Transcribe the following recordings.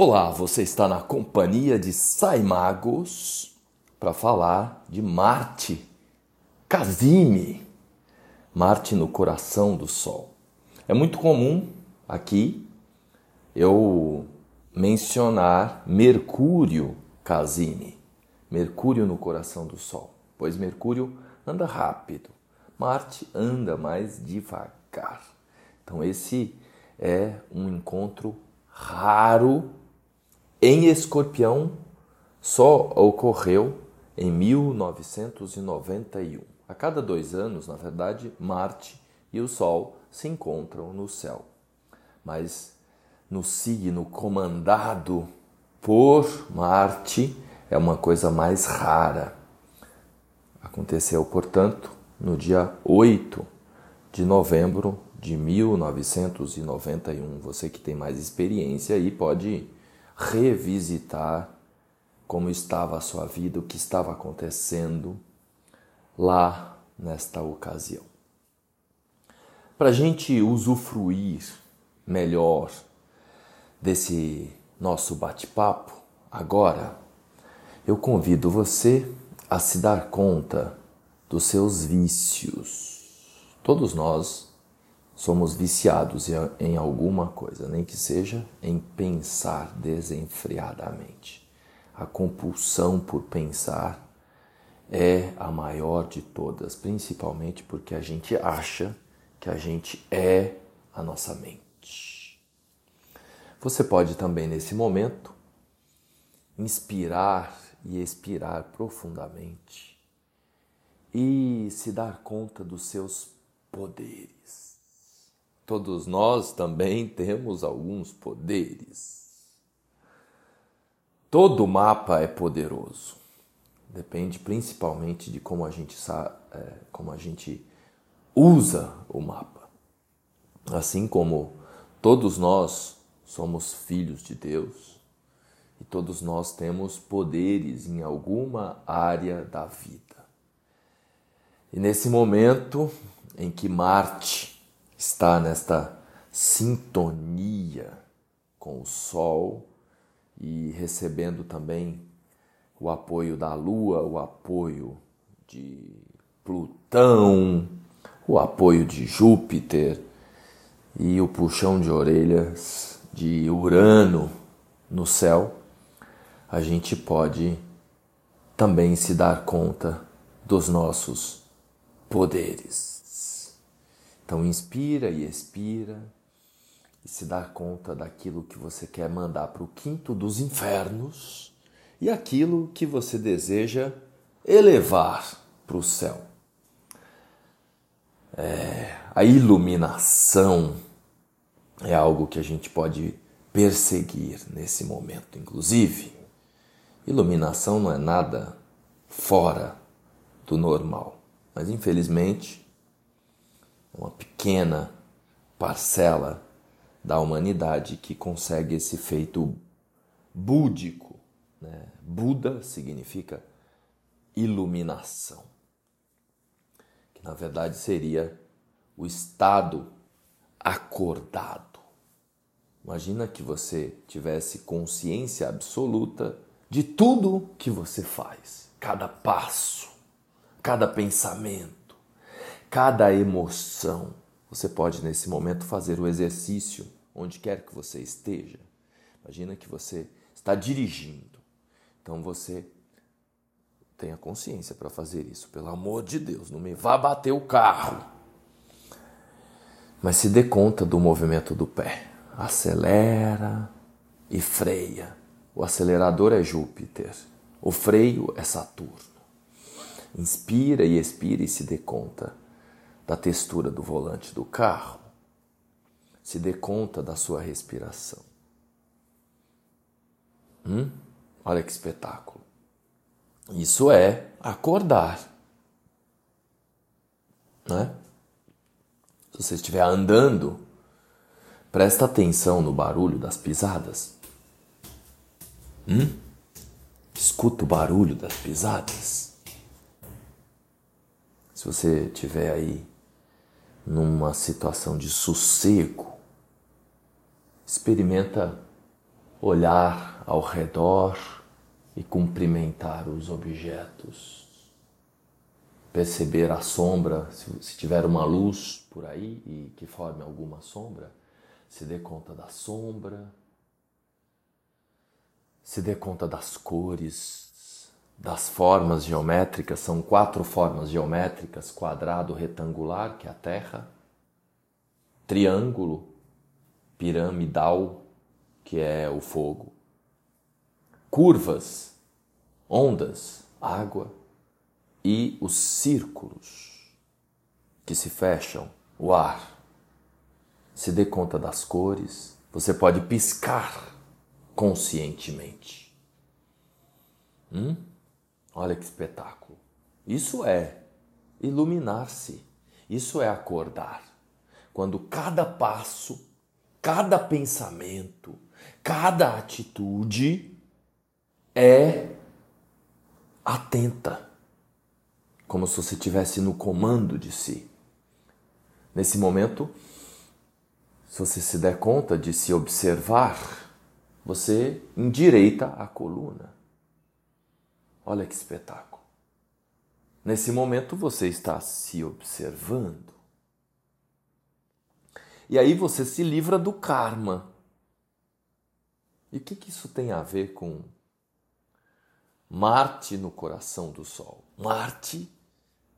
Olá, você está na companhia de Saimagos para falar de Marte, Casime, Marte no coração do Sol. É muito comum aqui eu mencionar Mercúrio Casime, Mercúrio no coração do Sol, pois Mercúrio anda rápido, Marte anda mais devagar. Então esse é um encontro raro em Escorpião só ocorreu em 1991. A cada dois anos, na verdade, Marte e o Sol se encontram no céu. Mas no signo comandado por Marte é uma coisa mais rara. Aconteceu, portanto, no dia 8 de novembro de 1991. Você que tem mais experiência aí pode revisitar como estava a sua vida, o que estava acontecendo lá nesta ocasião. Para a gente usufruir melhor desse nosso bate-papo, agora eu convido você a se dar conta dos seus vícios. Todos nós somos viciados em alguma coisa, nem que seja em pensar desenfreadamente. A compulsão por pensar é a maior de todas, principalmente porque a gente acha que a gente é a nossa mente. Você pode também, nesse momento, inspirar e expirar profundamente e se dar conta dos seus poderes Todos nós também temos alguns poderes. Todo mapa é poderoso. Depende principalmente de como a gente é, como a gente usa o mapa. Assim como todos nós somos filhos de Deus e todos nós temos poderes em alguma área da vida. E nesse momento em que Marte está nesta sintonia com o Sol e recebendo também o apoio da Lua, o apoio de Plutão, o apoio de Júpiter e o puxão de orelhas de Urano no céu, a gente pode também se dar conta dos nossos poderes. Então inspira e expira e se dá conta daquilo que você quer mandar para o quinto dos infernos e aquilo que você deseja elevar para o céu. É, a iluminação é algo que a gente pode perseguir nesse momento, inclusive. Iluminação não é nada fora do normal, mas infelizmente uma pequena parcela da humanidade que consegue esse feito búdico. Né? Buda significa iluminação, que na verdade seria o estado acordado. Imagina que você tivesse consciência absoluta de tudo que você faz, cada passo, cada pensamento cada emoção. Você pode nesse momento fazer o exercício onde quer que você esteja. Imagina que você está dirigindo. Então você tenha consciência para fazer isso. Pelo amor de Deus, não me vá bater o carro. Mas se dê conta do movimento do pé. Acelera e freia. O acelerador é Júpiter. O freio é Saturno. Inspira e expira e se dê conta da textura do volante do carro, se dê conta da sua respiração. Hum? Olha que espetáculo. Isso é acordar. Né? Se você estiver andando, presta atenção no barulho das pisadas. Hum? Escuta o barulho das pisadas. Se você estiver aí numa situação de sossego, experimenta olhar ao redor e cumprimentar os objetos. Perceber a sombra, se tiver uma luz por aí e que forme alguma sombra, se dê conta da sombra, se dê conta das cores, das formas geométricas. São quatro formas geométricas: quadrado, retangular, que é a Terra, triângulo, piramidal, que é o fogo, curvas, ondas, água e os círculos que se fecham, o ar. Se dê conta das cores, você pode piscar conscientemente. Hum? Olha que espetáculo. Isso é iluminar-se. Isso é acordar. Quando cada passo, cada pensamento, cada atitude é atenta, como se você estivesse no comando de si. Nesse momento, se você se der conta de se observar, você endireita a coluna. Olha que espetáculo. Nesse momento você está se observando. E aí você se livra do karma. E o que, que isso tem a ver com Marte no coração do Sol. Marte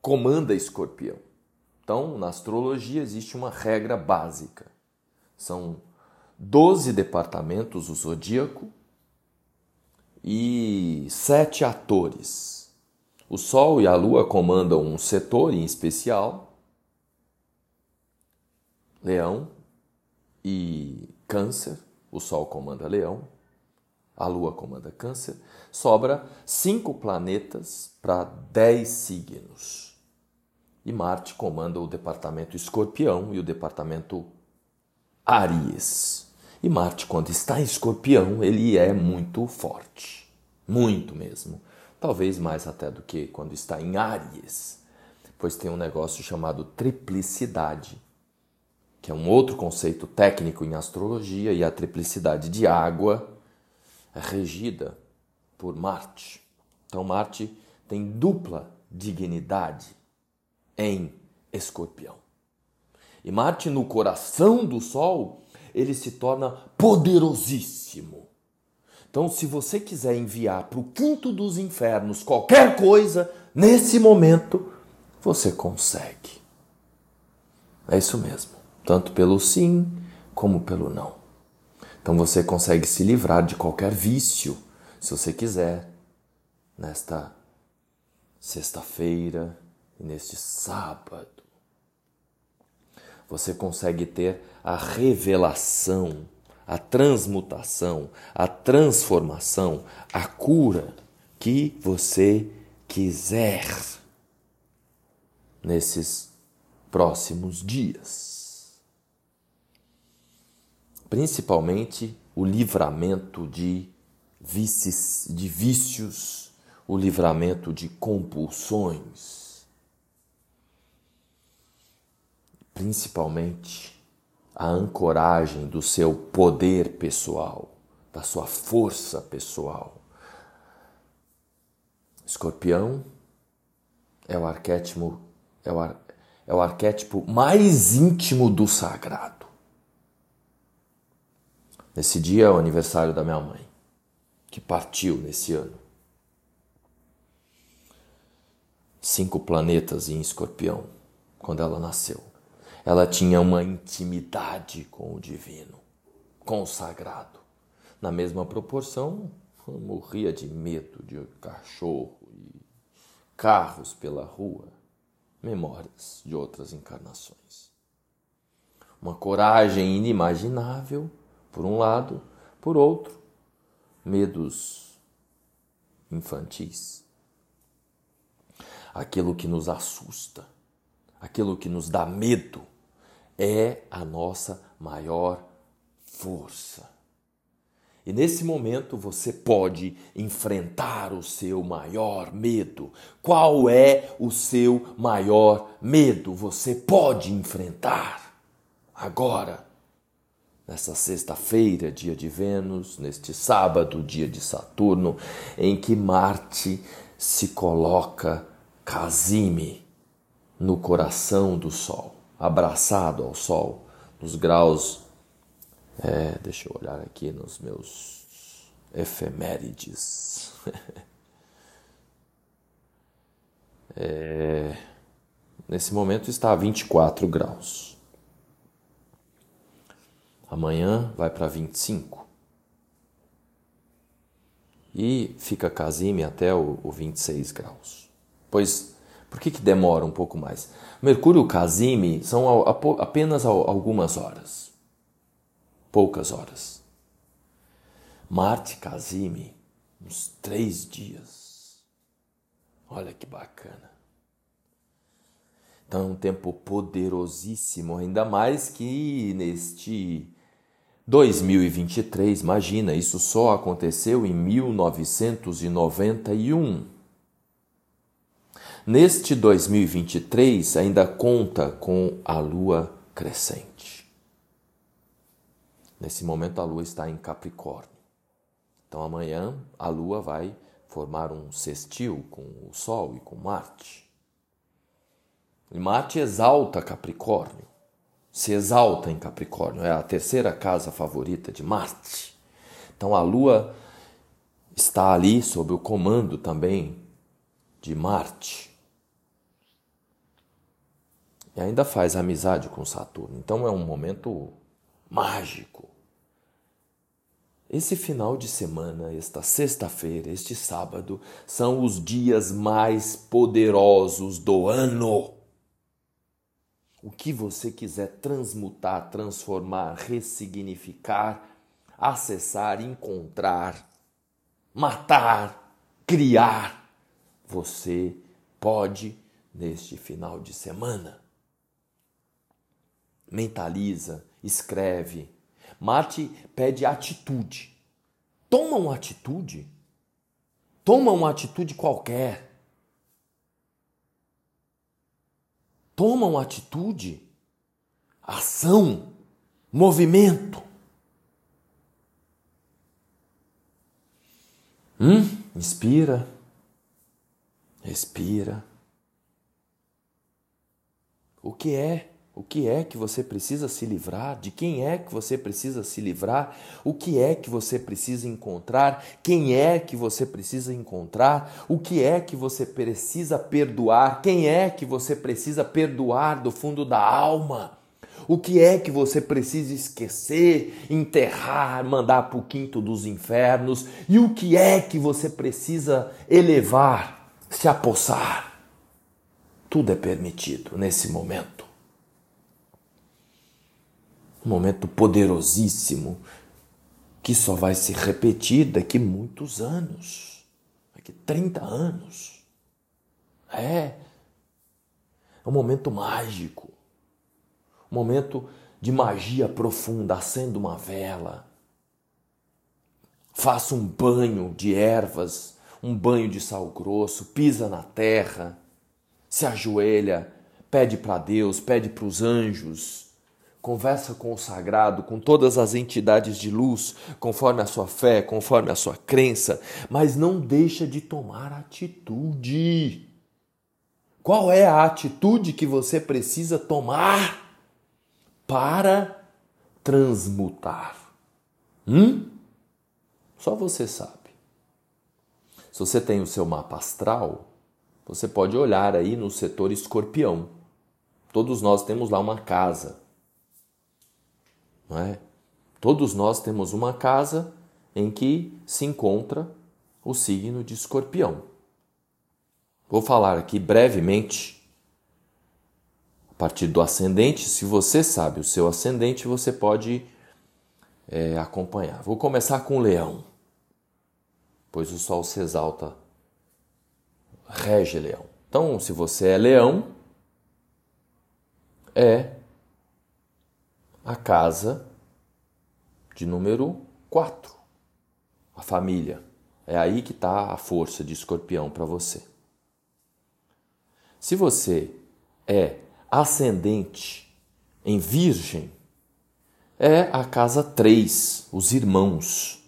comanda Escorpião. Então, na astrologia existe uma regra básica. São 12 departamentos o zodíaco e sete atores. O Sol e a Lua comandam um setor em especial. Leão e Câncer. O Sol comanda Leão a Lua comanda Câncer, sobra cinco planetas para dez signos. E Marte comanda o departamento Escorpião e o departamento Aries. E Marte, quando está em Escorpião, ele é muito forte, muito mesmo. Talvez mais até do que quando está em Aries, pois tem um negócio chamado triplicidade, que é um outro conceito técnico em astrologia, e a triplicidade de água é regida por Marte. Então, Marte tem dupla dignidade em Escorpião. E Marte, no coração do Sol, ele se torna poderosíssimo. Então, se você quiser enviar para o quinto dos infernos qualquer coisa, nesse momento, você consegue. É isso mesmo. Tanto pelo sim como pelo não. Então você consegue se livrar de qualquer vício, se você quiser, nesta sexta-feira e neste sábado. Você consegue ter a revelação, a transmutação, a transformação, a cura que você quiser nesses próximos dias. Principalmente o livramento de vícios, de vícios, o livramento de compulsões, principalmente a ancoragem do seu poder pessoal, da sua força pessoal. Escorpião é o arquétipo é o, é o arquétipo mais íntimo do sagrado. Nesse dia é o aniversário da minha mãe, que partiu nesse ano. Cinco planetas em escorpião, quando ela nasceu. Ela tinha uma intimidade com o divino, com o sagrado. Na mesma proporção, morria de medo de cachorro e carros pela rua, memórias de outras encarnações. Uma coragem inimaginável por um lado, por outro, medos infantis. Aquilo que nos assusta, aquilo que nos dá medo, é a nossa maior força. E nesse momento você pode enfrentar o seu maior medo. Qual é o seu maior medo? Você pode enfrentar agora nessa sexta-feira, dia de Vênus, neste sábado, dia de Saturno, em que Marte se coloca casime no coração do Sol, abraçado ao Sol, nos graus. É, deixa eu olhar aqui nos meus efemérides. é, nesse momento está a 24 graus. Amanhã vai para 25. E fica casime até o, o 26 graus. Pois, por que, que demora um pouco mais? Mercúrio casime são apenas algumas horas. Poucas horas. Marte casime, uns três dias. Olha que bacana. Então é um tempo poderosíssimo, ainda mais que neste 2023, imagina, isso só aconteceu em 1991. Neste 2023 ainda conta com a lua crescente. Nesse momento a lua está em Capricórnio. Então amanhã a lua vai formar um sextil com o Sol e com Marte. E Marte exalta Capricórnio se exalta em Capricórnio, é a terceira casa favorita de Marte. Então a Lua está ali sob o comando também de Marte. E ainda faz amizade com Saturno. Então é um momento mágico. Esse final de semana, esta sexta-feira, este sábado, são os dias mais poderosos do ano o que você quiser transmutar, transformar, ressignificar, acessar, encontrar, matar, criar, você pode neste final de semana. Mentaliza, escreve. Marte pede atitude. Toma uma atitude. Toma uma atitude qualquer tomam atitude, ação, movimento. Hum? Inspira, respira. O que é o que é que você precisa se livrar? De quem é que você precisa se livrar? O que é que você precisa encontrar? Quem é que você precisa encontrar? O que é que você precisa perdoar? Quem é que você precisa perdoar do fundo da alma? O que é que você precisa esquecer, enterrar, mandar para o quinto dos infernos? E o que é que você precisa elevar, se apossar? Tudo é permitido nesse momento um momento poderosíssimo que só vai se repetir daqui muitos anos, daqui 30 anos. É. É um momento mágico, um momento de magia profunda. Acenda uma vela, faça um banho de ervas, um banho de sal grosso, pisa na terra, se ajoelha, pede para Deus, pede para os anjos Conversa com o sagrado, com todas as entidades de luz, conforme a sua fé, conforme a sua crença, mas não deixa de tomar atitude. Qual é a atitude que você precisa tomar para transmutar? Hum? Só você sabe. Se você tem o seu mapa astral, você pode olhar aí no setor escorpião. Todos nós temos lá uma casa não é? Todos nós temos uma casa em que se encontra o signo de escorpião. Vou falar aqui brevemente a partir do ascendente. Se você sabe o seu ascendente, você pode é, acompanhar. Vou começar com o leão, pois o sol se exalta, rege leão. Então, se você é leão, é a casa de número 4, a família. É aí que está a força de escorpião para você. Se você é ascendente em Virgem, é a casa 3, os irmãos,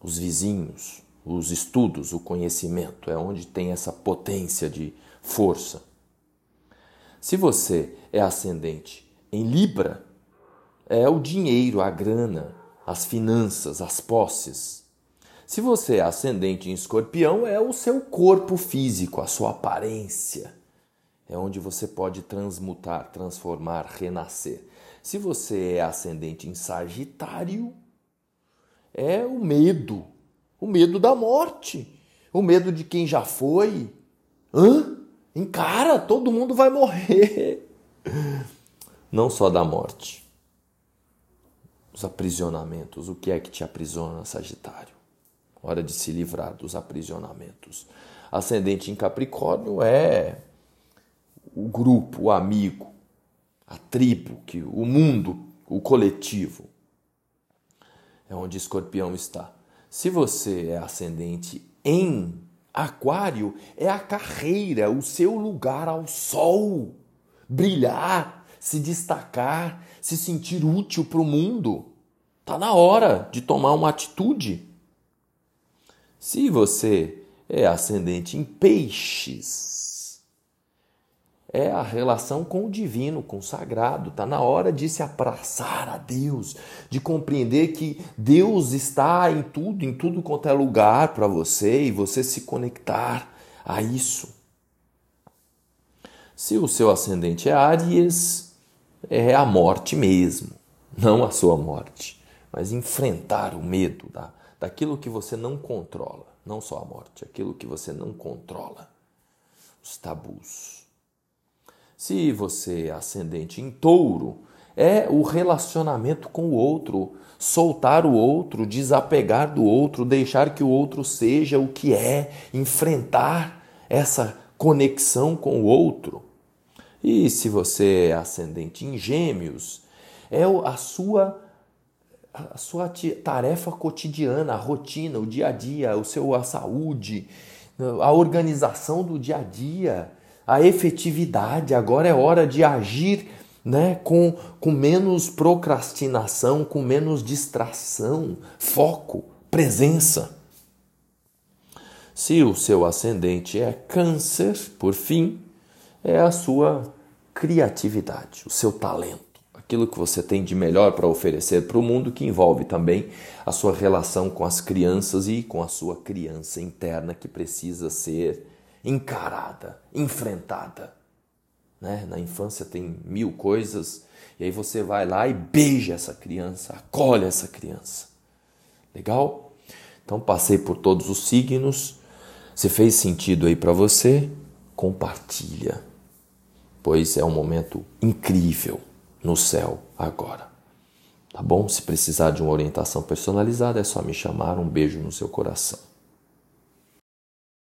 os vizinhos, os estudos, o conhecimento, é onde tem essa potência de força. Se você é ascendente em Libra, é o dinheiro, a grana, as finanças, as posses. Se você é ascendente em Escorpião, é o seu corpo físico, a sua aparência. É onde você pode transmutar, transformar, renascer. Se você é ascendente em Sagitário, é o medo, o medo da morte, o medo de quem já foi. Hã? Encara, todo mundo vai morrer. Não só da morte. Os aprisionamentos, o que é que te aprisiona, Sagitário? Hora de se livrar dos aprisionamentos. Ascendente em Capricórnio é o grupo, o amigo, a tribo, que o mundo, o coletivo. É onde Escorpião está. Se você é ascendente em Aquário, é a carreira, o seu lugar ao sol, brilhar, se destacar, se sentir útil para o mundo. Está na hora de tomar uma atitude. Se você é ascendente em peixes, é a relação com o divino, com o sagrado. Está na hora de se abraçar a Deus, de compreender que Deus está em tudo, em tudo quanto é lugar para você e você se conectar a isso. Se o seu ascendente é Áries, é a morte mesmo, não a sua morte, mas enfrentar o medo da, daquilo que você não controla, não só a morte, aquilo que você não controla, os tabus. Se você é ascendente em touro, é o relacionamento com o outro, soltar o outro, desapegar do outro, deixar que o outro seja o que é, enfrentar essa conexão com o outro. E se você é ascendente em Gêmeos, é a sua a sua tarefa cotidiana, a rotina, o dia a dia, o seu a saúde, a organização do dia a dia a efetividade. Agora é hora de agir né, com, com menos procrastinação, com menos distração, foco, presença. Se o seu ascendente é Câncer, por fim, é a sua criatividade, o seu talento, aquilo que você tem de melhor para oferecer para o mundo, que envolve também a sua relação com as crianças e com a sua criança interna que precisa ser encarada, enfrentada. Né? Na infância tem mil coisas, e aí você vai lá e beija essa criança, acolhe essa criança. Legal? Então passei por todos os signos. Se fez sentido aí para você, compartilha, pois é um momento incrível no céu agora. Tá bom? Se precisar de uma orientação personalizada, é só me chamar. Um beijo no seu coração.